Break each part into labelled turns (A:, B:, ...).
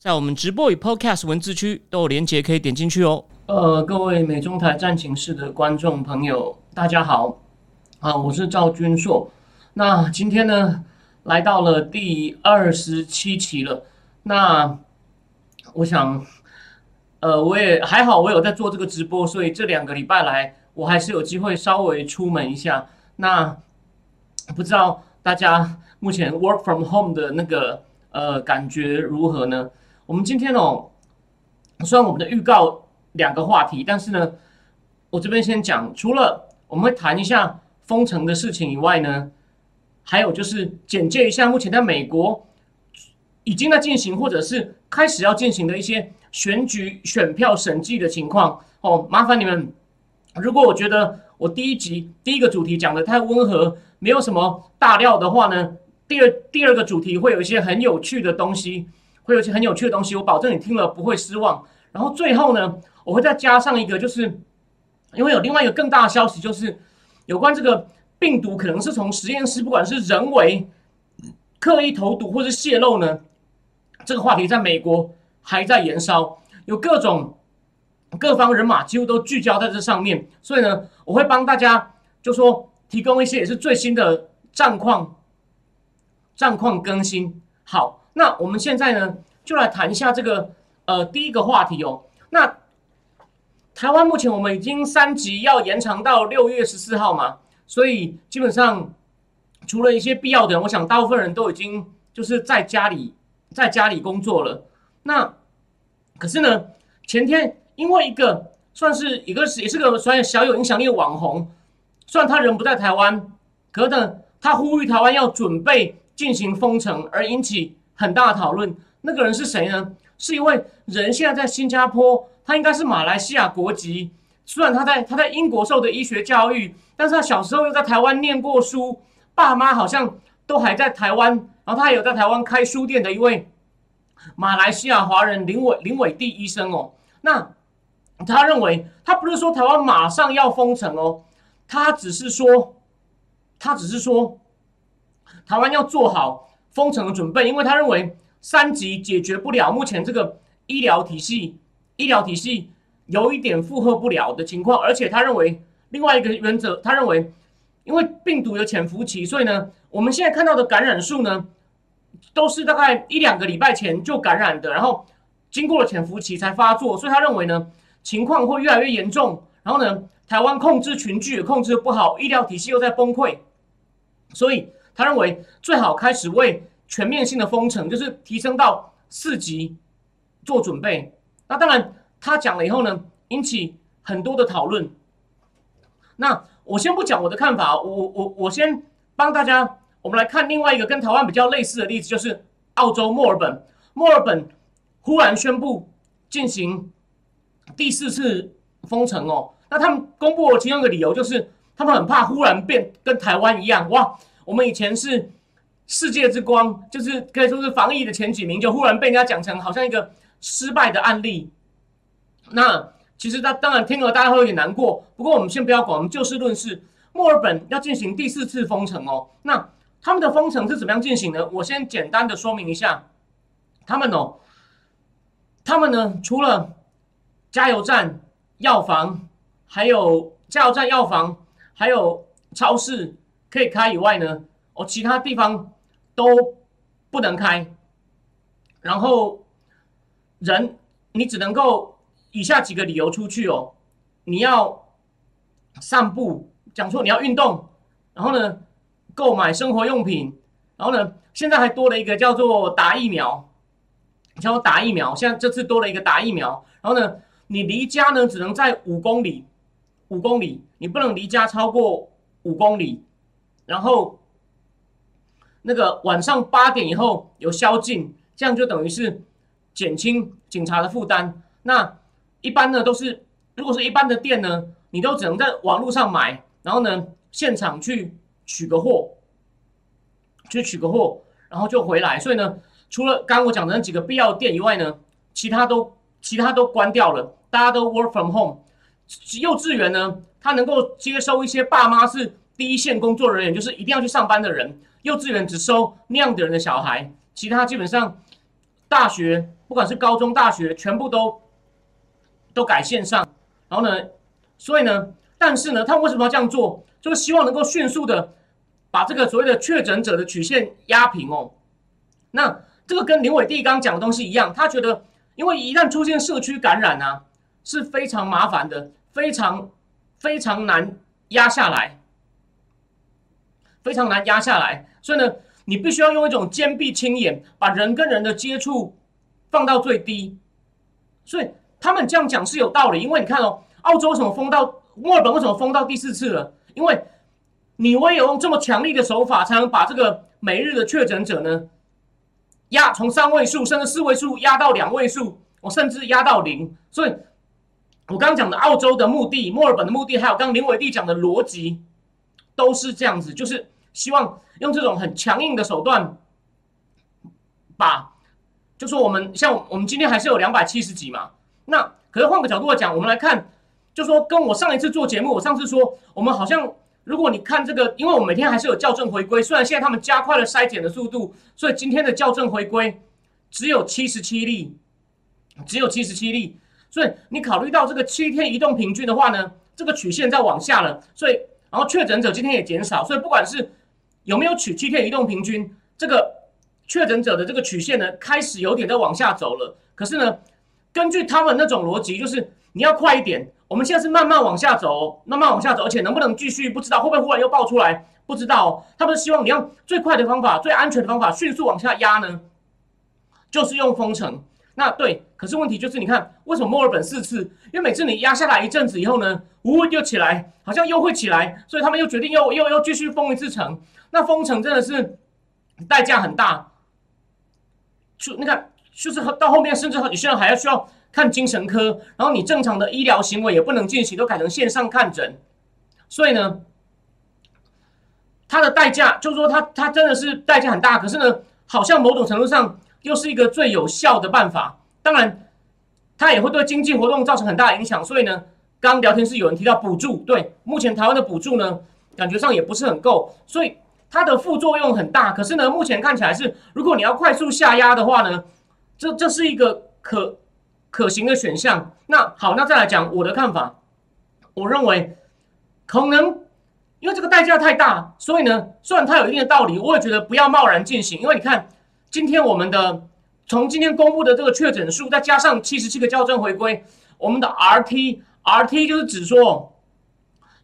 A: 在我们直播与 Podcast 文字区都有连接可以点进去哦。呃，各位美中台战情室的观众朋友，大家好啊，我是赵君硕。那今天呢，来到了第二十七期了。那我想，呃，我也还好，我有在做这个直播，所以这两个礼拜来，我还是有机会稍微出门一下。那不知道大家目前 work from home 的那个呃感觉如何呢？我们今天哦，虽然我们的预告。两个话题，但是呢，我这边先讲，除了我们会谈一下封城的事情以外呢，还有就是简介一下目前在美国已经在进行或者是开始要进行的一些选举选票审计的情况哦。麻烦你们，如果我觉得我第一集第一个主题讲的太温和，没有什么大料的话呢，第二第二个主题会有一些很有趣的东西，会有一些很有趣的东西，我保证你听了不会失望。然后最后呢。我会再加上一个，就是因为有另外一个更大的消息，就是有关这个病毒可能是从实验室，不管是人为刻意投毒或是泄露呢，这个话题在美国还在延烧，有各种各方人马几乎都聚焦在这上面，所以呢，我会帮大家就说提供一些也是最新的战况战况更新。好，那我们现在呢就来谈一下这个呃第一个话题哦，那。台湾目前我们已经三级要延长到六月十四号嘛，所以基本上除了一些必要的，我想大部分人都已经就是在家里在家里工作了。那可是呢，前天因为一个算是一个是也是个算小有影响力的网红，虽然他人不在台湾，可呢他呼吁台湾要准备进行封城，而引起很大的讨论。那个人是谁呢？是一位人现在在新加坡。他应该是马来西亚国籍，虽然他在他在英国受的医学教育，但是他小时候又在台湾念过书，爸妈好像都还在台湾，然后他也有在台湾开书店的一位马来西亚华人林伟林伟地医生哦。那他认为他不是说台湾马上要封城哦，他只是说他只是说台湾要做好封城的准备，因为他认为三级解决不了目前这个医疗体系。医疗体系有一点负荷不了的情况，而且他认为另外一个原则，他认为因为病毒有潜伏期，所以呢，我们现在看到的感染数呢，都是大概一两个礼拜前就感染的，然后经过了潜伏期才发作，所以他认为呢，情况会越来越严重。然后呢，台湾控制群聚控制不好，医疗体系又在崩溃，所以他认为最好开始为全面性的封城，就是提升到四级做准备。那当然，他讲了以后呢，引起很多的讨论。那我先不讲我的看法，我我我先帮大家，我们来看另外一个跟台湾比较类似的例子，就是澳洲墨尔本。墨尔本忽然宣布进行第四次封城哦。那他们公布其中一个理由就是，他们很怕忽然变跟台湾一样，哇，我们以前是世界之光，就是可以说是防疫的前几名，就忽然被人家讲成好像一个。失败的案例，那其实他当然听了大家会有点难过。不过我们先不要管，我们就事论事。墨尔本要进行第四次封城哦。那他们的封城是怎么样进行呢？我先简单的说明一下。他们哦，他们呢，除了加油站、药房，还有加油站、药房，还有超市可以开以外呢，哦，其他地方都不能开。然后。人，你只能够以下几个理由出去哦。你要散步，讲错，你要运动，然后呢，购买生活用品，然后呢，现在还多了一个叫做打疫苗，叫做打疫苗。现在这次多了一个打疫苗，然后呢，你离家呢只能在五公里，五公里，你不能离家超过五公里，然后那个晚上八点以后有宵禁，这样就等于是。减轻警察的负担。那一般呢，都是如果是一般的店呢，你都只能在网络上买，然后呢，现场去取个货，去取个货，然后就回来。所以呢，除了刚刚我讲的那几个必要店以外呢，其他都其他都关掉了，大家都 work from home。幼稚园呢，它能够接收一些爸妈是第一线工作人员，就是一定要去上班的人。幼稚园只收那样的人的小孩，其他基本上大学，不管是高中、大学，全部都都改线上。然后呢，所以呢，但是呢，他为什么要这样做？就是希望能够迅速的把这个所谓的确诊者的曲线压平哦。那这个跟林伟弟刚刚讲的东西一样，他觉得，因为一旦出现社区感染啊，是非常麻烦的，非常非常难压下来，非常难压下来。所以呢，你必须要用一种坚壁清野，把人跟人的接触放到最低。所以他们这样讲是有道理，因为你看哦，澳洲为什么封到墨尔本为什么封到第四次了？因为你唯有用这么强力的手法，才能把这个每日的确诊者呢压从三位数甚至四位数压到两位数，我甚至压到零。所以，我刚刚讲的澳洲的目的、墨尔本的目的，还有刚刚林伟弟讲的逻辑，都是这样子，就是希望。用这种很强硬的手段，把，就说我们像我们今天还是有两百七十几嘛，那可是换个角度来讲，我们来看，就说跟我上一次做节目，我上次说我们好像，如果你看这个，因为我每天还是有校正回归，虽然现在他们加快了筛检的速度，所以今天的校正回归只有七十七例，只有七十七例，所以你考虑到这个七天移动平均的话呢，这个曲线在往下了，所以然后确诊者今天也减少，所以不管是有没有取七天移动平均？这个确诊者的这个曲线呢，开始有点在往下走了。可是呢，根据他们那种逻辑，就是你要快一点。我们现在是慢慢往下走，慢慢往下走，而且能不能继续不知道，会不会忽然又爆出来？不知道。他们希望你用最快的方法、最安全的方法，迅速往下压呢，就是用封城。那对，可是问题就是，你看为什么墨尔本四次？因为每次你压下来一阵子以后呢，呜又起来，好像又会起来，所以他们又决定又又又继续封一次城。那封城真的是代价很大，就你看，就是到后面甚至有些人还要需要看精神科，然后你正常的医疗行为也不能进行，都改成线上看诊。所以呢，它的代价就是说，它它真的是代价很大。可是呢，好像某种程度上又是一个最有效的办法。当然，它也会对经济活动造成很大的影响。所以呢，刚刚聊天室有人提到补助，对，目前台湾的补助呢，感觉上也不是很够，所以。它的副作用很大，可是呢，目前看起来是，如果你要快速下压的话呢，这这是一个可可行的选项。那好，那再来讲我的看法，我认为可能因为这个代价太大，所以呢，虽然它有一定的道理，我也觉得不要贸然进行。因为你看，今天我们的从今天公布的这个确诊数，再加上七十七个校正回归，我们的 RT RT 就是指说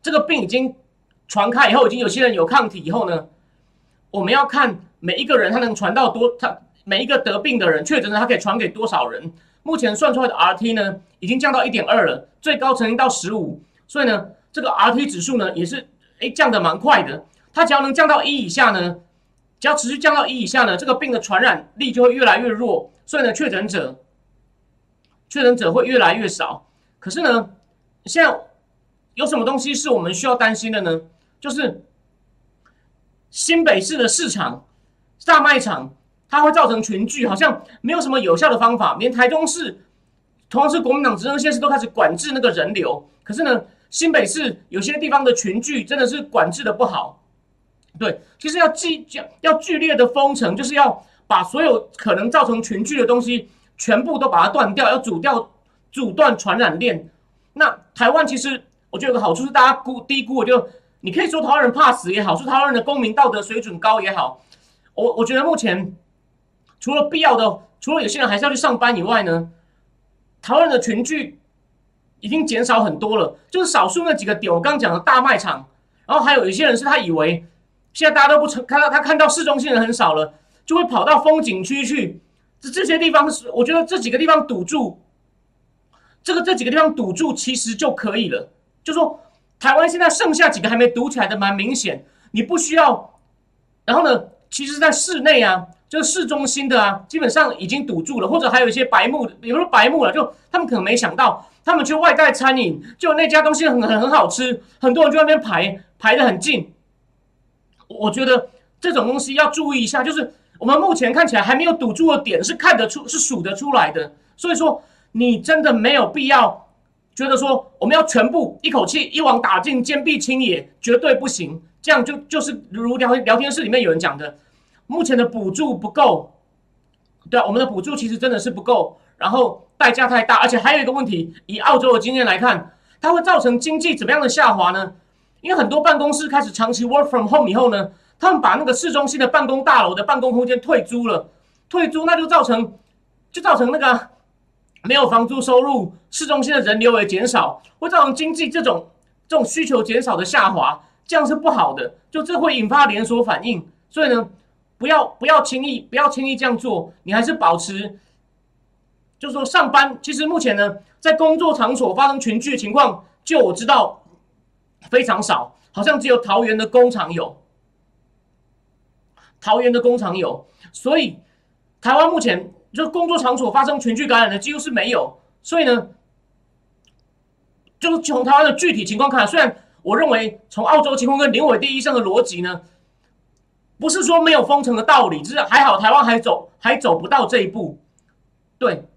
A: 这个病已经传开以后，已经有些人有抗体以后呢。我们要看每一个人他能传到多，他每一个得病的人确诊的他可以传给多少人？目前算出来的 RT 呢，已经降到一点二了，最高曾经到十五，所以呢，这个 RT 指数呢也是哎降的蛮快的。它只要能降到一以下呢，只要持续降到一以下呢，这个病的传染力就会越来越弱，所以呢，确诊者确诊者会越来越少。可是呢，现在有什么东西是我们需要担心的呢？就是。新北市的市场大卖场，它会造成群聚，好像没有什么有效的方法。连台中市，同样是国民党执政县市，都开始管制那个人流。可是呢，新北市有些地方的群聚真的是管制的不好。对，其实要剧要剧烈的封城，就是要把所有可能造成群聚的东西全部都把它断掉，要阻掉阻断传染链。那台湾其实我觉得有个好处是，大家估低估我就。你可以说台湾人怕死也好，说台湾人的公民道德水准高也好，我我觉得目前除了必要的，除了有些人还是要去上班以外呢，台湾人的群聚已经减少很多了，就是少数那几个点，我刚刚讲的大卖场，然后还有一些人是他以为现在大家都不成，看到他看到市中心人很少了，就会跑到风景区去，这这些地方是我觉得这几个地方堵住，这个这几个地方堵住其实就可以了，就说。台湾现在剩下几个还没堵起来的，蛮明显。你不需要，然后呢？其实，在室内啊，就是市中心的啊，基本上已经堵住了，或者还有一些白目，比如说白目了，就他们可能没想到，他们去外带餐饮，就那家东西很很很好吃，很多人去那边排排的很近。我觉得这种东西要注意一下，就是我们目前看起来还没有堵住的点是看得出是数得出来的，所以说你真的没有必要觉得说我们要全部一口气一网打尽，坚壁清野，绝对不行。这样就就是如聊聊天室里面有人讲的。目前的补助不够，对啊，我们的补助其实真的是不够，然后代价太大，而且还有一个问题，以澳洲的经验来看，它会造成经济怎么样的下滑呢？因为很多办公室开始长期 work from home 以后呢，他们把那个市中心的办公大楼的办公空间退租了，退租那就造成就造成那个没有房租收入，市中心的人流也减少，会造成经济这种这种需求减少的下滑，这样是不好的，就这会引发连锁反应，所以呢。不要不要轻易不要轻易这样做，你还是保持，就是说上班。其实目前呢，在工作场所发生群聚的情况，就我知道非常少，好像只有桃园的工厂有，桃园的工厂有。所以台湾目前就工作场所发生群聚感染的几乎是没有。所以呢，就是从台湾的具体情况看，虽然我认为从澳洲情况跟林伟第医生的逻辑呢。不是说没有封城的道理，只是还好台湾还走还走不到这一步。对，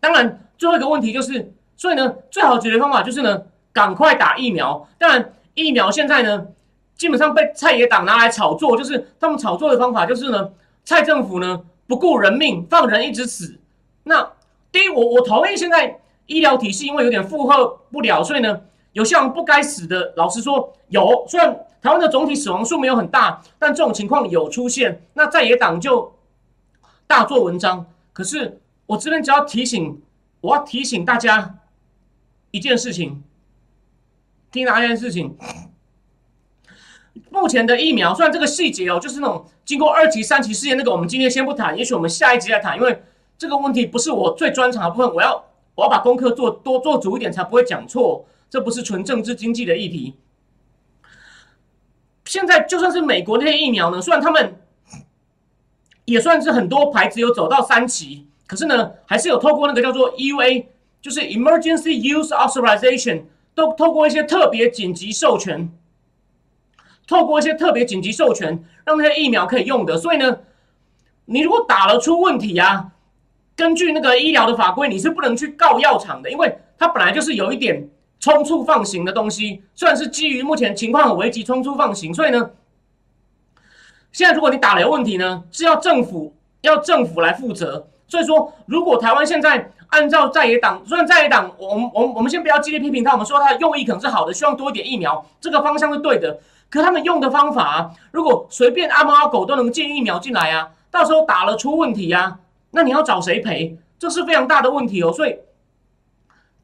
A: 当然最后一个问题就是，所以呢，最好解决方法就是呢，赶快打疫苗。当然，疫苗现在呢，基本上被蔡野党拿来炒作，就是他们炒作的方法就是呢，蔡政府呢不顾人命，放人一直死。那第一，我我同意现在医疗体系因为有点负荷不了，所以呢，有些人不该死的，老实说有，虽然。台湾的总体死亡数没有很大，但这种情况有出现，那在野党就大做文章。可是我这边只要提醒，我要提醒大家一件事情，听哪件事情？目前的疫苗，虽然这个细节哦，就是那种经过二级、三级试验，那个我们今天先不谈，也许我们下一集再谈，因为这个问题不是我最专长的部分，我要我要把功课做多做足一点，才不会讲错。这不是纯政治经济的议题。现在就算是美国那些疫苗呢，虽然他们也算是很多牌子有走到三期，可是呢，还是有透过那个叫做 EUA，就是 Emergency Use Authorization，都透过一些特别紧急授权，透过一些特别紧急授权，让那些疫苗可以用的。所以呢，你如果打了出问题啊，根据那个医疗的法规，你是不能去告药厂的，因为它本来就是有一点。冲出放行的东西，虽然是基于目前情况很危急冲出放行，所以呢，现在如果你打了有问题呢，是要政府要政府来负责。所以说，如果台湾现在按照在野党，虽然在野党，我们我们我们先不要激烈批评他，我们说他的用意可能是好的，希望多一点疫苗，这个方向是对的。可他们用的方法，如果随便阿猫阿狗都能进疫苗进来啊，到时候打了出问题呀，那你要找谁赔？这是非常大的问题哦。所以。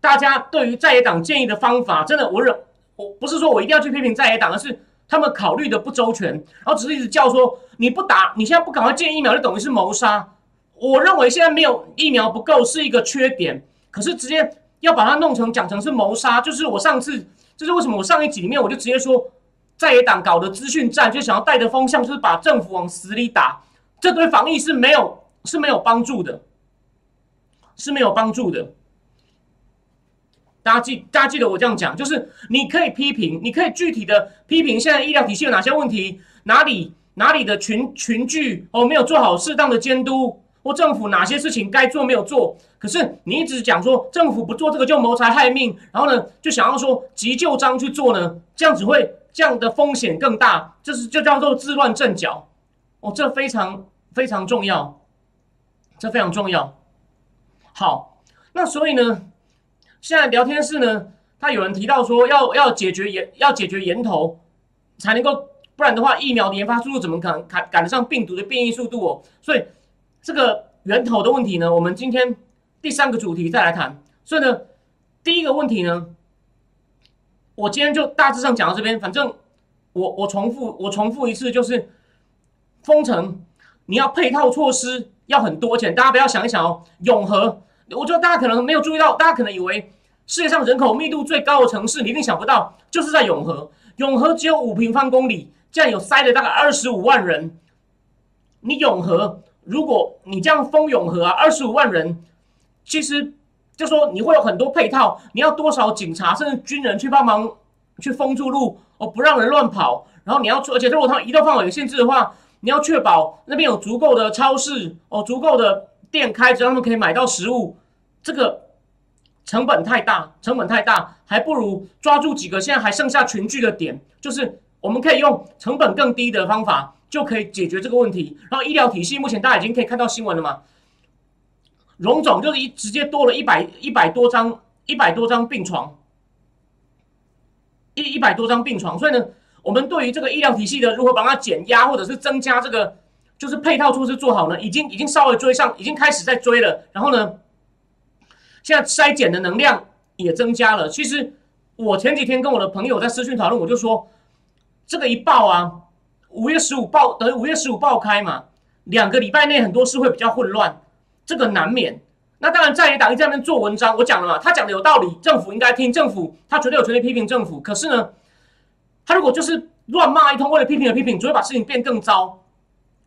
A: 大家对于在野党建议的方法，真的，我忍我不是说我一定要去批评在野党，而是他们考虑的不周全，然后只是一直叫说你不打，你现在不赶快建疫苗，就等于是谋杀。我认为现在没有疫苗不够是一个缺点，可是直接要把它弄成讲成是谋杀，就是我上次，就是为什么我上一集里面我就直接说在野党搞的资讯战，就想要带的风向就是把政府往死里打，这对防疫是没有是没有帮助的，是没有帮助的。大家记，大家记得我这样讲，就是你可以批评，你可以具体的批评现在医疗体系有哪些问题，哪里哪里的群群聚哦没有做好适当的监督，或政府哪些事情该做没有做。可是你一直讲说政府不做这个就谋财害命，然后呢就想要说急救章去做呢，这样只会这样的风险更大，这是就叫做自乱阵脚哦，这非常非常重要，这非常重要。好，那所以呢？现在聊天室呢，他有人提到说要要解决源要解决源头，才能够，不然的话疫苗的研发速度怎么可能赶赶得上病毒的变异速度哦？所以这个源头的问题呢，我们今天第三个主题再来谈。所以呢，第一个问题呢，我今天就大致上讲到这边。反正我我重复我重复一次，就是封城，你要配套措施要很多钱，大家不要想一想哦，永和。我觉得大家可能没有注意到，大家可能以为世界上人口密度最高的城市，你一定想不到，就是在永和。永和只有五平方公里，竟然有塞了大概二十五万人。你永和，如果你这样封永和啊，二十五万人，其实就说你会有很多配套，你要多少警察甚至军人去帮忙去封住路哦，不让人乱跑。然后你要，而且如果他移动范围有限制的话，你要确保那边有足够的超市哦，足够的店开着，让他们可以买到食物。这个成本太大，成本太大，还不如抓住几个现在还剩下群聚的点，就是我们可以用成本更低的方法。就可以解决这个问题。然后医疗体系目前大家已经可以看到新闻了嘛？荣总就是一直接多了一百一百多张一百多张病床，一一百多张病床。所以呢，我们对于这个医疗体系的如何把它减压，或者是增加这个就是配套措施做好呢？已经已经稍微追上，已经开始在追了。然后呢，现在筛检的能量也增加了。其实我前几天跟我的朋友在私讯讨论，我就说这个一爆啊。五月十五报等于五月十五报开嘛，两个礼拜内很多事会比较混乱，这个难免。那当然在野党一在那边做文章，我讲了嘛，他讲的有道理，政府应该听，政府他绝对有权利批评政府。可是呢，他如果就是乱骂一通，为了批评而批评，只会把事情变更糟。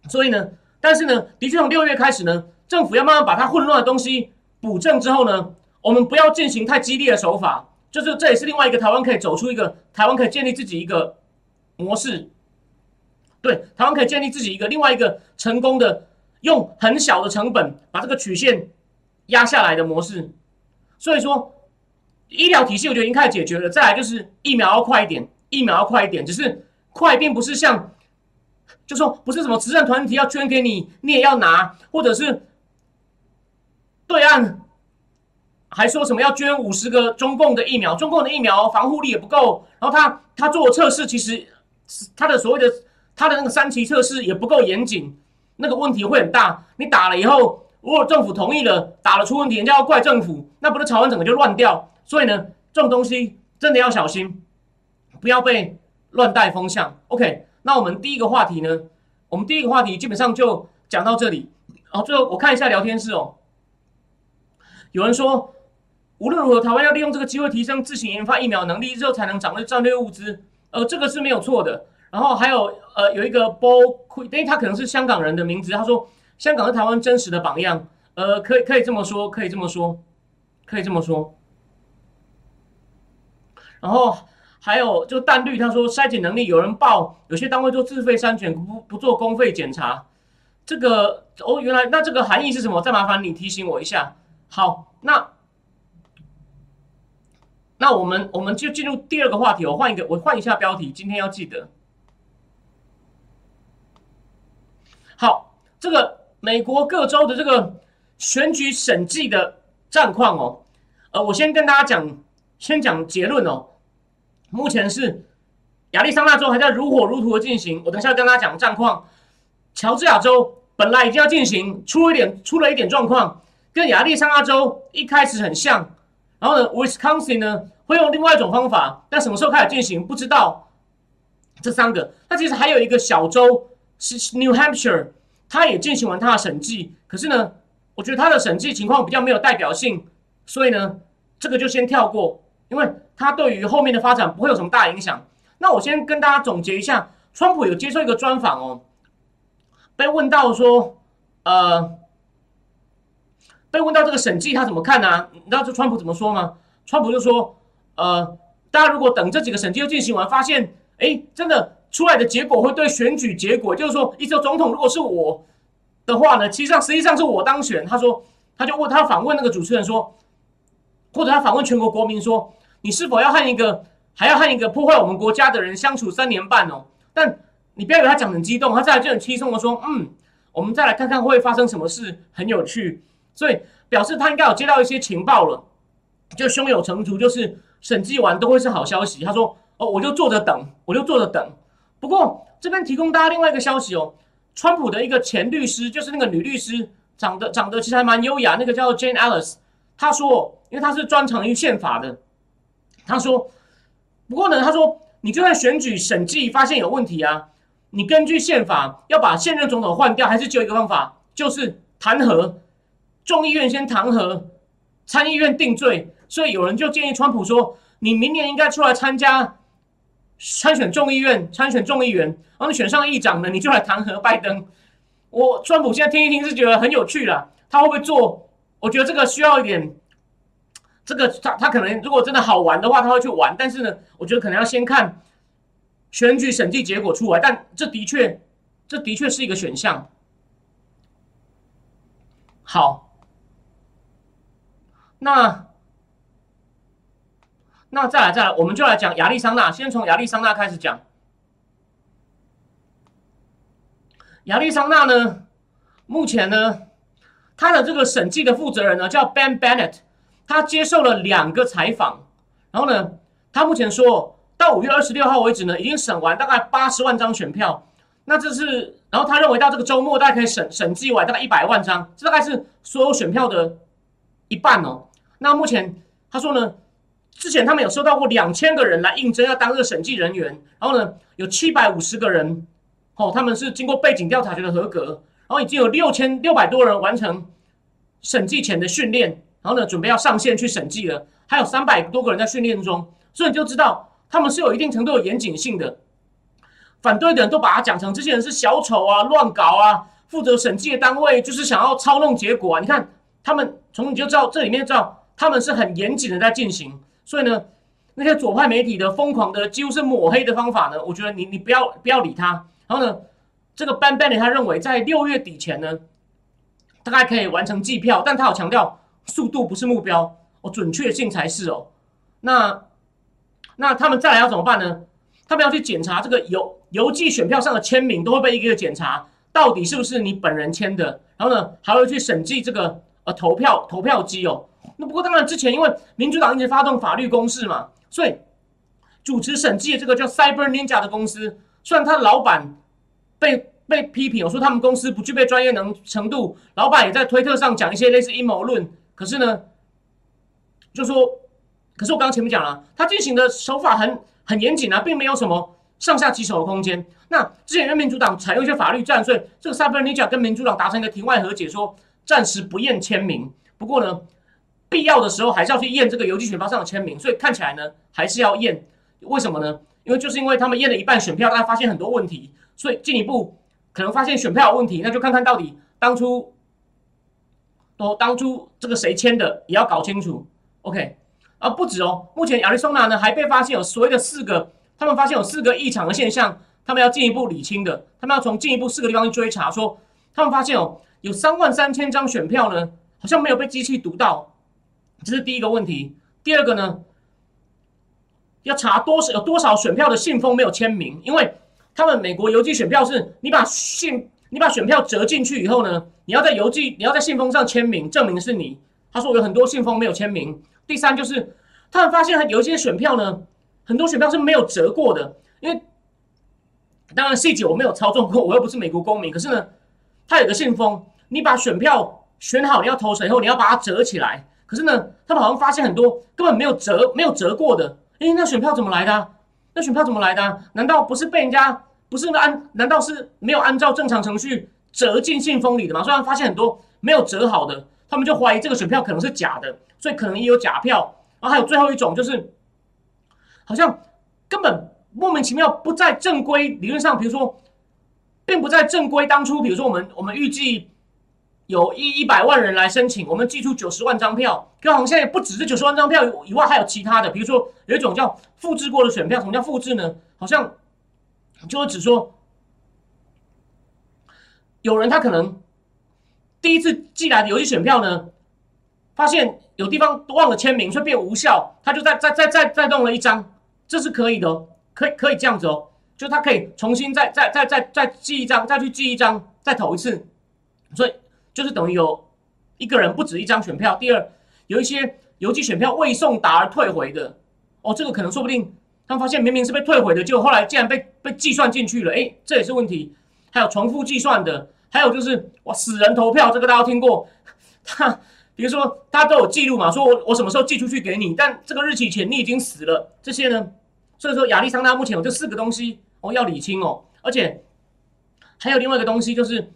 A: 所以呢，但是呢，的确从六月开始呢，政府要慢慢把它混乱的东西补正之后呢，我们不要进行太激烈的手法，就是这也是另外一个台湾可以走出一个台湾可以建立自己一个模式。对，台湾可以建立自己一个另外一个成功的，用很小的成本把这个曲线压下来的模式。所以说，医疗体系我觉得已经开始解决了。再来就是疫苗要快一点，疫苗要快一点，只是快并不是像，就说不是什么慈善团体要捐给你，你也要拿，或者是对岸还说什么要捐五十个中共的疫苗，中共的疫苗防护力也不够，然后他他做测试，其实他的所谓的。他的那个三期测试也不够严谨，那个问题会很大。你打了以后，如果政府同意了，打了出问题，人家要怪政府，那不是台湾整个就乱掉？所以呢，这种东西真的要小心，不要被乱带风向。OK，那我们第一个话题呢，我们第一个话题基本上就讲到这里。然后最后我看一下聊天室哦，有人说，无论如何，台湾要利用这个机会提升自行研发疫苗能力，之后才能掌握战略物资。呃，这个是没有错的。然后还有呃有一个 Bo，因为他可能是香港人的名字，他说香港是台湾真实的榜样，呃，可以可以这么说，可以这么说，可以这么说。然后还有就淡绿，他说筛检能力有人报，有些单位做自费筛检，不不做公费检查，这个哦原来那这个含义是什么？再麻烦你提醒我一下。好，那那我们我们就进入第二个话题，我换一个，我换一下标题，今天要记得。好，这个美国各州的这个选举审计的战况哦，呃，我先跟大家讲，先讲结论哦。目前是亚利桑那州还在如火如荼的进行，我等下跟大家讲战况。乔治亚州本来已经要进行，出了一点出了一点状况，跟亚利桑那州一开始很像。然后呢，Wisconsin 呢会用另外一种方法，但什么时候开始进行不知道。这三个，那其实还有一个小州。是 New Hampshire，他也进行完他的审计，可是呢，我觉得他的审计情况比较没有代表性，所以呢，这个就先跳过，因为他对于后面的发展不会有什么大影响。那我先跟大家总结一下，川普有接受一个专访哦，被问到说，呃，被问到这个审计他怎么看呢？你知道这川普怎么说吗？川普就说，呃，大家如果等这几个审计都进行完，发现，哎，真的。出来的结果会对选举结果，就是说，一说总统如果是我的话呢，其实上实际上是我当选。他说，他就问他访问那个主持人说，或者他访问全国国民说，你是否要和一个还要和一个破坏我们国家的人相处三年半哦？但你不要以为他讲很激动，他再来就很轻松的说，嗯，我们再来看看会发生什么事，很有趣。所以表示他应该有接到一些情报了，就胸有成竹，就是审计完都会是好消息。他说，哦，我就坐着等，我就坐着等。不过这边提供大家另外一个消息哦，川普的一个前律师，就是那个女律师，长得长得其实还蛮优雅，那个叫 Jane Ellis，她说，因为她是专长于宪法的，她说，不过呢，她说，你就算选举审计发现有问题啊，你根据宪法要把现任总统换掉，还是只有一个方法，就是弹劾，众议院先弹劾，参议院定罪，所以有人就建议川普说，你明年应该出来参加。参选众议院，参选众议员，然后你选上议长呢，你就来弹劾拜登。我川普现在听一听是觉得很有趣了，他会不会做？我觉得这个需要一点，这个他他可能如果真的好玩的话，他会去玩。但是呢，我觉得可能要先看选举审计结果出来。但这的确，这的确是一个选项。好，那那再来再来，我们就来讲亚利桑那，先从亚利桑那开始讲。亚利桑那呢，目前呢，他的这个审计的负责人呢叫 Ben Bennett，他接受了两个采访，然后呢，他目前说到五月二十六号为止呢，已经审完大概八十万张选票，那这是，然后他认为到这个周末大概可以审审计完大概一百万张，这大概是所有选票的一半哦。那目前他说呢，之前他们有收到过两千个人来应征要当这个审计人员，然后呢，有七百五十个人。哦，他们是经过背景调查觉得合格，然后已经有六千六百多人完成审计前的训练，然后呢，准备要上线去审计了，还有三百多个人在训练中，所以你就知道他们是有一定程度的严谨性的。反对的人都把它讲成这些人是小丑啊、乱搞啊，负责审计的单位就是想要操弄结果啊。你看他们从你就知道这里面知道他们是很严谨的在进行，所以呢，那些左派媒体的疯狂的几乎是抹黑的方法呢，我觉得你你不要不要理他。然后呢，这个 Ben Ben 他认为在六月底前呢，大概可以完成计票，但他有强调速度不是目标，哦，准确性才是哦。那那他们再来要怎么办呢？他们要去检查这个邮邮寄选票上的签名，都会被一个一个检查，到底是不是你本人签的。然后呢，还会去审计这个呃投票投票机哦。那不过当然之前因为民主党一直发动法律攻势嘛，所以主持审计的这个叫 Cyber Ninja 的公司。虽然他的老板被被批评，我说他们公司不具备专业能程度，老板也在推特上讲一些类似阴谋论。可是呢，就说，可是我刚刚前面讲了，他进行的手法很很严谨啊，并没有什么上下其手的空间。那之前因为民主党采用一些法律战，所以这个 Cyber Ninja 跟民主党达成一个庭外和解，说暂时不验签名。不过呢，必要的时候还是要去验这个邮寄选票上的签名。所以看起来呢，还是要验。为什么呢？因为就是因为他们验了一半选票，大家发现很多问题，所以进一步可能发现选票有问题，那就看看到底当初都当初这个谁签的也要搞清楚。OK，啊不止哦，目前亚利桑那呢还被发现有所谓的四个，他们发现有四个异常的现象，他们要进一步理清的，他们要从进一步四个地方去追查，说他们发现哦有三万三千张选票呢好像没有被机器读到，这是第一个问题。第二个呢？要查多少有多少选票的信封没有签名，因为他们美国邮寄选票是，你把信你把选票折进去以后呢，你要在邮寄你要在信封上签名，证明是你。他说有很多信封没有签名。第三就是他们发现有一些选票呢，很多选票是没有折过的，因为当然细节我没有操纵过，我又不是美国公民。可是呢，他有个信封，你把选票选好你要投谁以后，你要把它折起来。可是呢，他们好像发现很多根本没有折没有折过的。哎，那选票怎么来的？那选票怎么来的？难道不是被人家不是按？难道是没有按照正常程序折进信封里的吗？虽然发现很多没有折好的，他们就怀疑这个选票可能是假的，所以可能也有假票。然后还有最后一种，就是好像根本莫名其妙不在正规理论上，比如说并不在正规当初，比如说我们我们预计。有一一百万人来申请，我们寄出九十万张票。可好像现在不止这九十万张票以外，还有其他的，比如说有一种叫复制过的选票。什么叫复制呢？好像就是指说，有人他可能第一次寄来的邮寄选票呢，发现有地方忘了签名，所以变无效，他就再再再再再弄了一张，这是可以的，可以可以这样子哦，就他可以重新再再再再再寄一张，再去寄一张，再投一次，所以。就是等于有一个人不止一张选票。第二，有一些邮寄选票未送达而退回的，哦，这个可能说不定他们发现明明是被退回的，结果后来竟然被被计算进去了，哎，这也是问题。还有重复计算的，还有就是哇，死人投票，这个大家听过？他比如说大家都有记录嘛，说我我什么时候寄出去给你，但这个日期前你已经死了，这些呢？所以说亚利桑那目前有这四个东西哦要理清哦，而且还有另外一个东西就是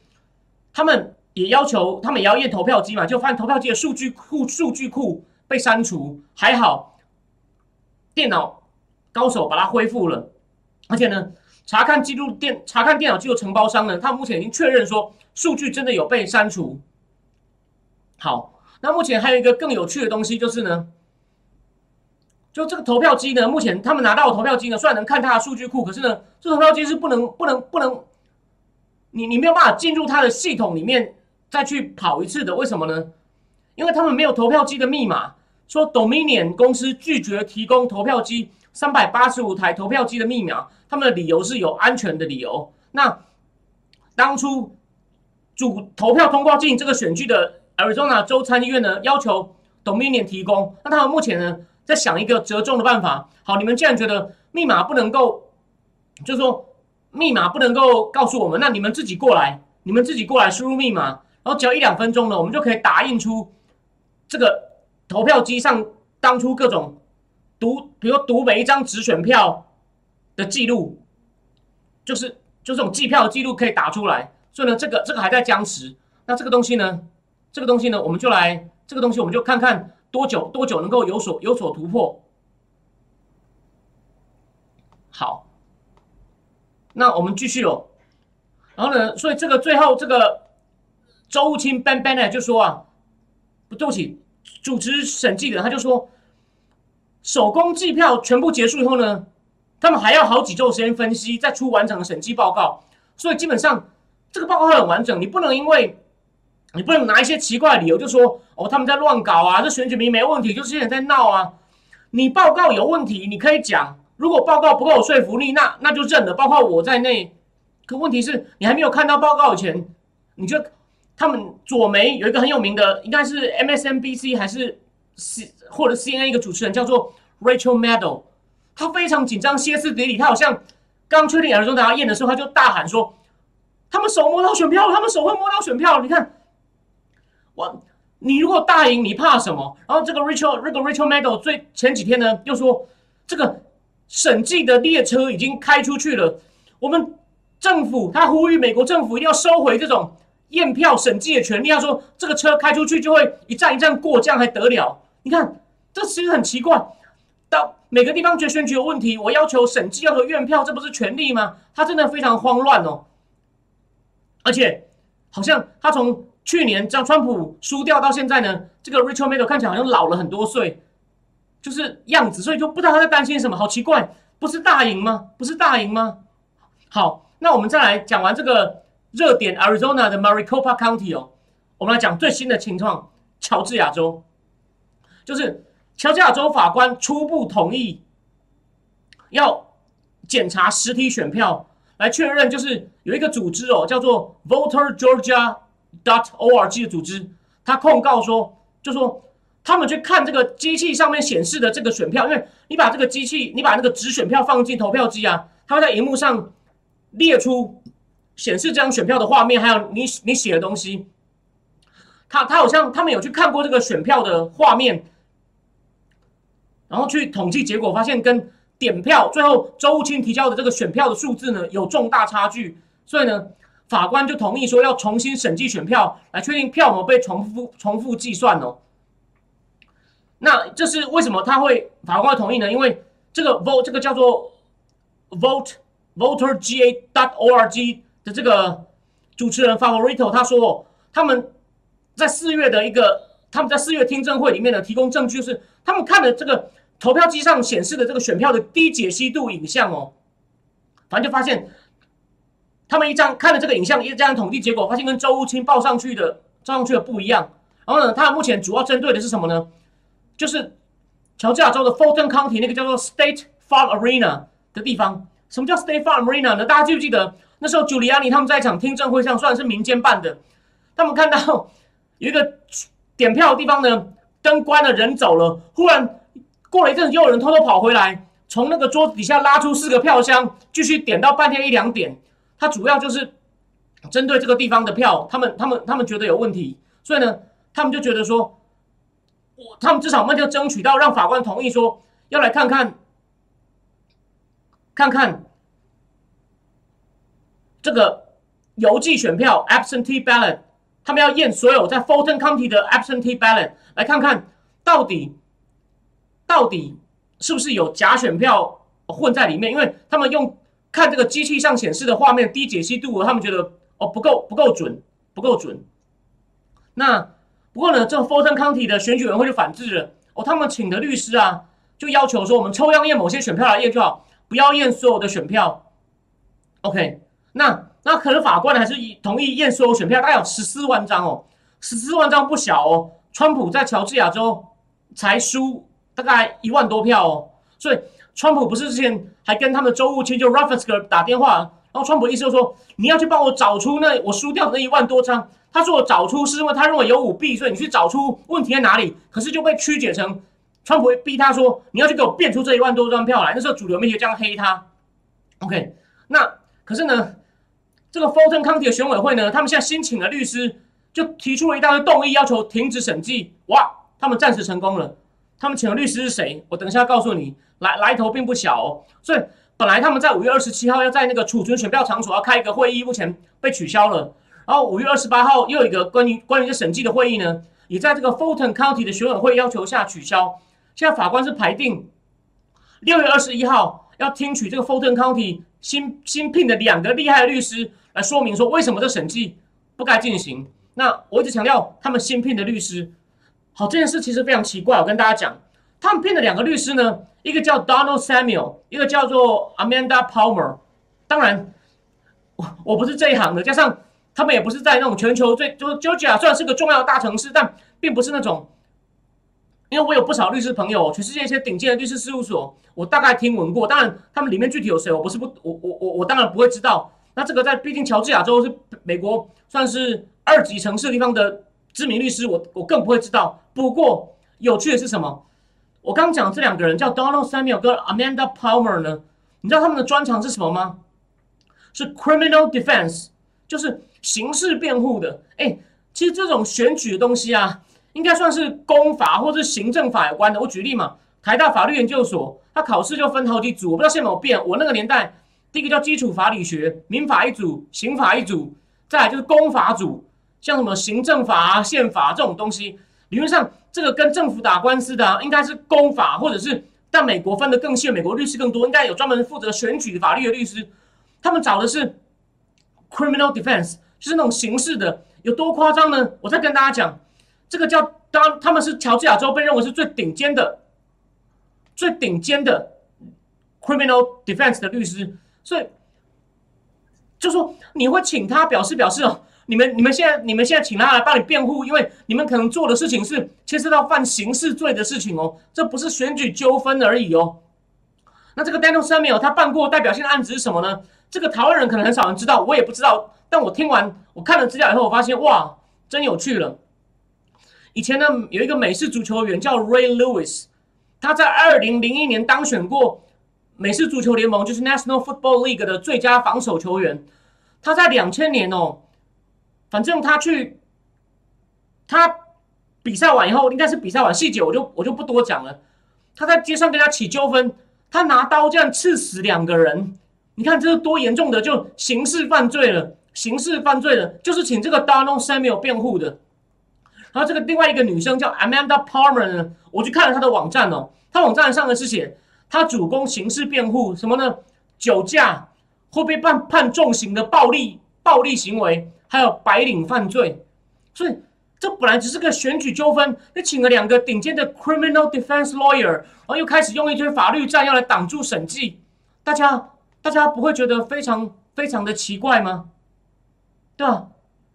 A: 他们。也要求他们也要验投票机嘛，就发现投票机的数据库数据库被删除，还好电脑高手把它恢复了，而且呢，查看记录电查看电脑记录承包商呢，他目前已经确认说数据真的有被删除。好，那目前还有一个更有趣的东西就是呢，就这个投票机呢，目前他们拿到的投票机呢，虽然能看它的数据库，可是呢，这投票机是不能不能不能，你你没有办法进入它的系统里面再去跑一次的，为什么呢？因为他们没有投票机的密码，说 Dominion 公司拒绝提供投票机三百八十五台投票机的密码，他们的理由是有安全的理由。那当初主投票通过进这个选举的 Arizona 州参议院呢，要求 Dominion 提供，那他们目前呢在想一个折中的办法。好，你们既然觉得密码不能够，就是说密码不能够告诉我们，那你们自己过来，你们自己过来输入密码，然后只要一两分钟呢，我们就可以打印出。这个投票机上当初各种读，比如读每一张直选票的记录，就是就这种计票的记录可以打出来。所以呢，这个这个还在僵持。那这个东西呢，这个东西呢，我们就来这个东西，我们就看看多久多久能够有所有所突破。好，那我们继续哦。然后呢，所以这个最后这个周清 Ben Ben 就说啊。不对不起，主持审计的他就说，手工计票全部结束以后呢，他们还要好几周时间分析，再出完整的审计报告。所以基本上这个报告很完整，你不能因为你不能拿一些奇怪的理由就说哦他们在乱搞啊，这选举民没问题，就是现在在闹啊。你报告有问题，你可以讲，如果报告不够有说服力，那那就认了，包括我在内。可问题是你还没有看到报告以前，你就。他们左媒有一个很有名的，应该是 MSNBC 还是 C 或者 CNN 一个主持人叫做 Rachel Maddow，他非常紧张，歇斯底里，他好像刚确定亚洲大家验的时候，他就大喊说：“他们手摸到选票，他们手会摸到选票。”你看，我你如果大赢，你怕什么？然后这个 Rachel 这个 Rachel Maddow 最前几天呢又说，这个审计的列车已经开出去了，我们政府他呼吁美国政府一定要收回这种。验票审计的权利，他说这个车开出去就会一站一站过，这样还得了？你看，这其实很奇怪。到每个地方觉得选举有问题，我要求审计要求验票，这不是权利吗？他真的非常慌乱哦。而且，好像他从去年样川普输掉到现在呢，这个 Rachel Maddow 看起来好像老了很多岁，就是样子，所以就不知道他在担心什么。好奇怪，不是大赢吗？不是大赢吗？好，那我们再来讲完这个。热点 Arizona 的 Maricopa County 哦，我们来讲最新的情况。乔治亚州就是乔治亚州法官初步同意要检查实体选票，来确认就是有一个组织哦，叫做 Voter Georgia dot org 的组织，他控告说，就说他们去看这个机器上面显示的这个选票，因为你把这个机器，你把那个纸选票放进投票机啊，它会在荧幕上列出。显示这张选票的画面，还有你你写的东西，他他好像他们有去看过这个选票的画面，然后去统计结果，发现跟点票最后周务清提交的这个选票的数字呢有重大差距，所以呢法官就同意说要重新审计选票，来确定票有被重复重复计算哦。那这是为什么他会法官会同意呢？因为这个 vote 这个叫做 vote voter ga dot org。的这个主持人 Favorito 他说，他们在四月的一个他们在四月听证会里面呢，提供证据是他们看了这个投票机上显示的这个选票的低解析度影像哦，反正就发现他们一张看了这个影像一张统计结果，发现跟周清报上去的照上去的不一样。然后呢，他目前主要针对的是什么呢？就是乔治亚州的 Fulton County 那个叫做 State Farm Arena 的地方。什么叫 State Farm Arena 呢？大家记不记得？那时候，朱利安尼他们在一场听证会上，虽然是民间办的，他们看到有一个点票的地方呢，灯关了，人走了，忽然过了一阵，又有人偷偷跑回来，从那个桌子底下拉出四个票箱，继续点到半天一两点。他主要就是针对这个地方的票，他们他们他们觉得有问题，所以呢，他们就觉得说，我他们至少我们就争取到让法官同意说，要来看看，看看。这个邮寄选票 （absentee ballot），他们要验所有在 Fulton County 的 absentee ballot，来看看到底到底是不是有假选票混在里面。因为他们用看这个机器上显示的画面低解析度，他们觉得哦不够不够准不够准。那不过呢，这个 Fulton County 的选举委员会就反制了哦，他们请的律师啊，就要求说我们抽样验某些选票来验就好，不要验所有的选票。OK，那那可能法官还是同意验收选票，大概有十四万张哦，十四万张不小哦。川普在乔治亚州才输大概一万多票哦，所以川普不是之前还跟他们州务卿就 r a f f e s k e r 打电话，然后川普意思就说你要去帮我找出那我输掉的那一万多张。他说我找出是因为他认为有舞弊，所以你去找出问题在哪里。可是就被曲解成川普逼他说你要去给我变出这一万多张票来。那时候主流媒体这样黑他。OK，那可是呢，这个 Fulton County 的选委会呢，他们现在新请的律师就提出了一大堆动议，要求停止审计。哇，他们暂时成功了。他们请的律师是谁？我等一下告诉你。来来头并不小哦。所以本来他们在五月二十七号要在那个储存选票场所要开一个会议，目前被取消了。然后五月二十八号又有一个关于关于这审计的会议呢，也在这个 Fulton County 的选委会要求下取消。现在法官是排定六月二十一号要听取这个 Fulton County 新新聘的两个厉害的律师来说明说为什么这审计不该进行。那我一直强调他们新聘的律师，好这件事其实非常奇怪。我跟大家讲，他们聘的两个律师呢，一个叫 Donald Samuel，一个叫做 Amanda Palmer。当然，我我不是这一行的，加上。他们也不是在那种全球最就是 Georgia 虽然是个重要的大城市，但并不是那种。因为我有不少律师朋友，全世界一些顶尖的律师事务所，我大概听闻过。当然，他们里面具体有谁，我不是不我我我我当然不会知道。那这个在毕竟乔治亚州是美国算是二级城市地方的知名律师，我我更不会知道。不过有趣的是什么？我刚讲这两个人叫 Donald Samuel 跟 Amanda Palmer 呢？你知道他们的专长是什么吗？是 Criminal Defense，就是。刑事辩护的，哎，其实这种选举的东西啊，应该算是公法或者行政法有关的。我举例嘛，台大法律研究所，它考试就分好几组，我不知道现在有没有变。我那个年代，一个叫基础法理学，民法一组，刑法一组，再来就是公法组，像什么行政法啊、宪法这种东西，理论上这个跟政府打官司的，应该是公法，或者是但美国分的更细，美国律师更多，应该有专门负责选举法律的律师，他们找的是 criminal defense。就是那种形式的，有多夸张呢？我再跟大家讲，这个叫当他们是乔治亚州被认为是最顶尖的、最顶尖的 criminal defense 的律师，所以就说你会请他表示表示哦，你们你们现在你们现在请他来帮你辩护，因为你们可能做的事情是牵涉到犯刑事罪的事情哦，这不是选举纠纷而已哦。那这个 Daniel Samuel 他办过代表性的案子是什么呢？这个台湾人可能很少人知道，我也不知道。但我听完我看了资料以后，我发现哇，真有趣了。以前呢，有一个美式足球员叫 Ray Lewis，他在二零零一年当选过美式足球联盟，就是 National Football League 的最佳防守球员。他在两千年哦，反正他去他比赛完以后，应该是比赛完细节我就我就不多讲了。他在街上跟他起纠纷，他拿刀这样刺死两个人。你看这是多严重的，就刑事犯罪了。刑事犯罪了，就是请这个 Donald Samuel 辩护的。然后这个另外一个女生叫 Amanda Palmer 呢，我去看了她的网站哦，她网站上的是写他主攻刑事辩护，什么呢？酒驾会被判判重刑的暴力暴力行为，还有白领犯罪。所以这本来只是个选举纠纷，你请了两个顶尖的 criminal defense lawyer，然后又开始用一堆法律战要来挡住审计，大家大家不会觉得非常非常的奇怪吗？对啊，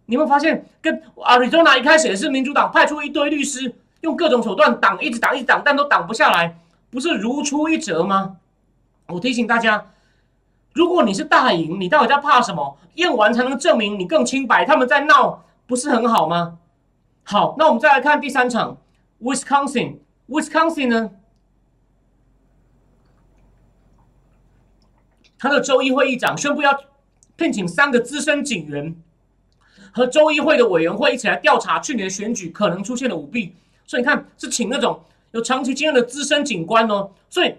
A: 你会发现，跟 Arizona 一开始也是民主党派出一堆律师，用各种手段挡，一直挡，一直挡，但都挡不下来，不是如出一辙吗？我提醒大家，如果你是大赢，你到底在怕什么？验完才能证明你更清白，他们在闹，不是很好吗？好，那我们再来看第三场，Wisconsin，Wisconsin 呢，他的州议会议长宣布要聘请三个资深警员。和州议会的委员会一起来调查去年选举可能出现的舞弊，所以你看是请那种有长期经验的资深警官哦，所以